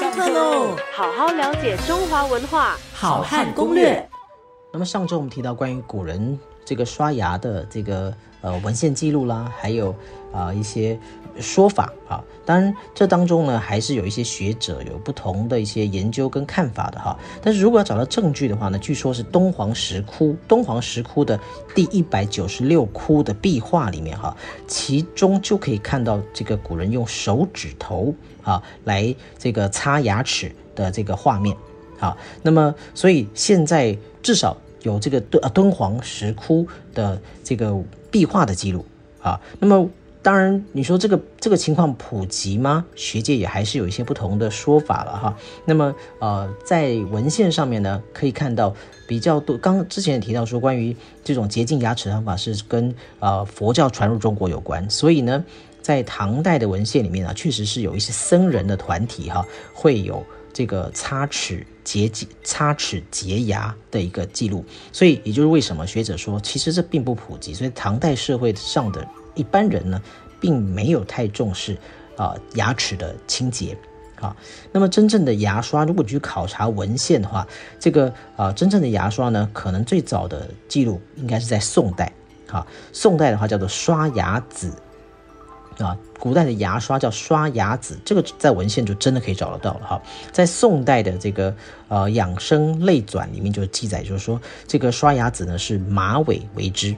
上课喽！好好了解中华文化，好汉攻略。那么上周我们提到关于古人这个刷牙的这个呃文献记录啦，还有啊一些说法啊。当然这当中呢还是有一些学者有不同的一些研究跟看法的哈。但是如果要找到证据的话呢，据说是敦煌石窟，敦煌石窟的第一百九十六窟的壁画里面哈，其中就可以看到这个古人用手指头啊来这个擦牙齿的这个画面。好，那么所以现在至少有这个敦敦煌石窟的这个壁画的记录啊。那么当然你说这个这个情况普及吗？学界也还是有一些不同的说法了哈。那么呃，在文献上面呢，可以看到比较多。刚之前也提到说，关于这种洁净牙齿的方法是跟呃佛教传入中国有关，所以呢，在唐代的文献里面呢，确实是有一些僧人的团体哈，会有。这个擦齿洁擦齿洁牙的一个记录，所以也就是为什么学者说，其实这并不普及，所以唐代社会上的一般人呢，并没有太重视啊牙齿的清洁啊。那么真正的牙刷，如果去考察文献的话，这个啊真正的牙刷呢，可能最早的记录应该是在宋代啊。宋代的话叫做刷牙子。啊，古代的牙刷叫刷牙子，这个在文献就真的可以找得到了哈。在宋代的这个呃养生类纂里面就记载，就是说这个刷牙子呢是马尾为之，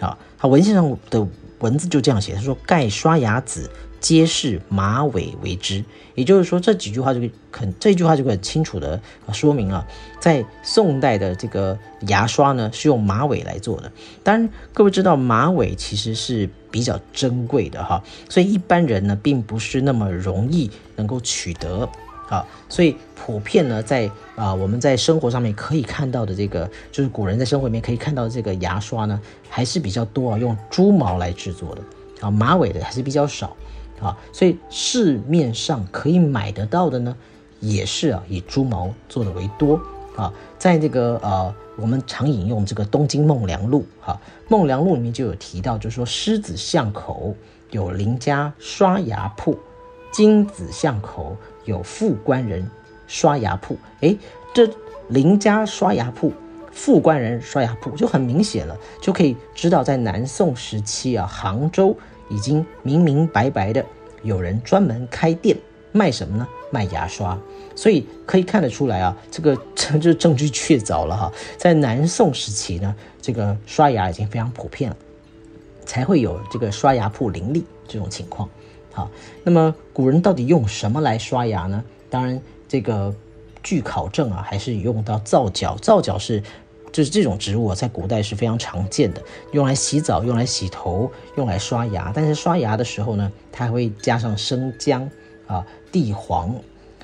啊，它文献上的文字就这样写，他说盖刷牙子。皆是马尾为之，也就是说这几句话就很这句话就很清楚的说明了，在宋代的这个牙刷呢是用马尾来做的。当然，各位知道马尾其实是比较珍贵的哈，所以一般人呢并不是那么容易能够取得啊，所以普遍呢在啊我们在生活上面可以看到的这个，就是古人在生活里面可以看到这个牙刷呢还是比较多啊，用猪毛来制作的啊，马尾的还是比较少。啊，所以市面上可以买得到的呢，也是啊以猪毛做的为多啊。在这个呃，我们常引用这个《东京梦良录》哈，《梦良录》里面就有提到，就是说狮子巷口有邻家刷牙铺，金子巷口有富官人刷牙铺。哎，这邻家刷牙铺、富官人刷牙铺就很明显了，就可以知道在南宋时期啊，杭州。已经明明白白的有人专门开店卖什么呢？卖牙刷，所以可以看得出来啊，这个 这就证据确凿了哈。在南宋时期呢，这个刷牙已经非常普遍了，才会有这个刷牙铺林立这种情况。好，那么古人到底用什么来刷牙呢？当然，这个据考证啊，还是用到皂角，皂角是。就是这种植物啊，在古代是非常常见的，用来洗澡、用来洗头、用来刷牙。但是刷牙的时候呢，它还会加上生姜啊、地黄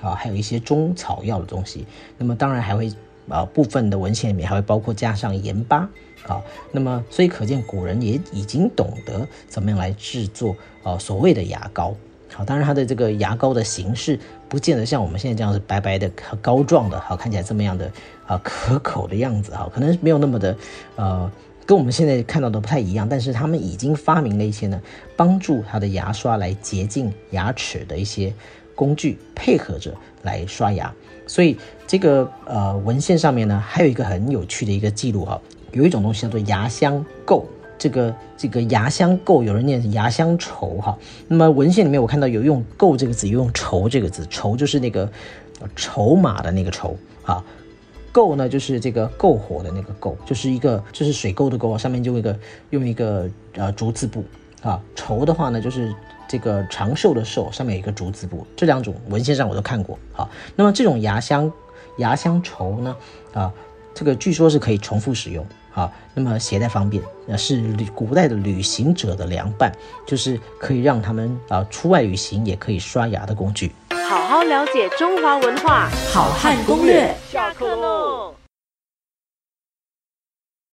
啊，还有一些中草药的东西。那么当然还会啊，部分的文献里面还会包括加上盐巴啊。那么所以可见古人也已经懂得怎么样来制作啊所谓的牙膏。当然它的这个牙膏的形式不见得像我们现在这样子白白的、膏状的，好看起来这么样的啊可口的样子，哈，可能没有那么的呃，跟我们现在看到的不太一样。但是他们已经发明了一些呢，帮助他的牙刷来洁净牙齿的一些工具，配合着来刷牙。所以这个呃文献上面呢，还有一个很有趣的一个记录哈，有一种东西叫做牙香垢。这个这个牙香垢，有人念牙香稠哈。那么文献里面我看到有用垢这个字，有用稠这个字。稠就是那个筹码的那个筹啊。垢呢就是这个篝火的那个篝，就是一个就是水沟的沟，上面就一个用一个呃竹字部啊。稠的话呢就是这个长寿的寿，上面有一个竹字部。这两种文献上我都看过啊。那么这种牙香牙香稠呢啊，这个据说是可以重复使用。好，那么携带方便，那是旅古代的旅行者的凉拌，就是可以让他们啊出外旅行也可以刷牙的工具。好好了解中华文化，好汉攻略，下课喽。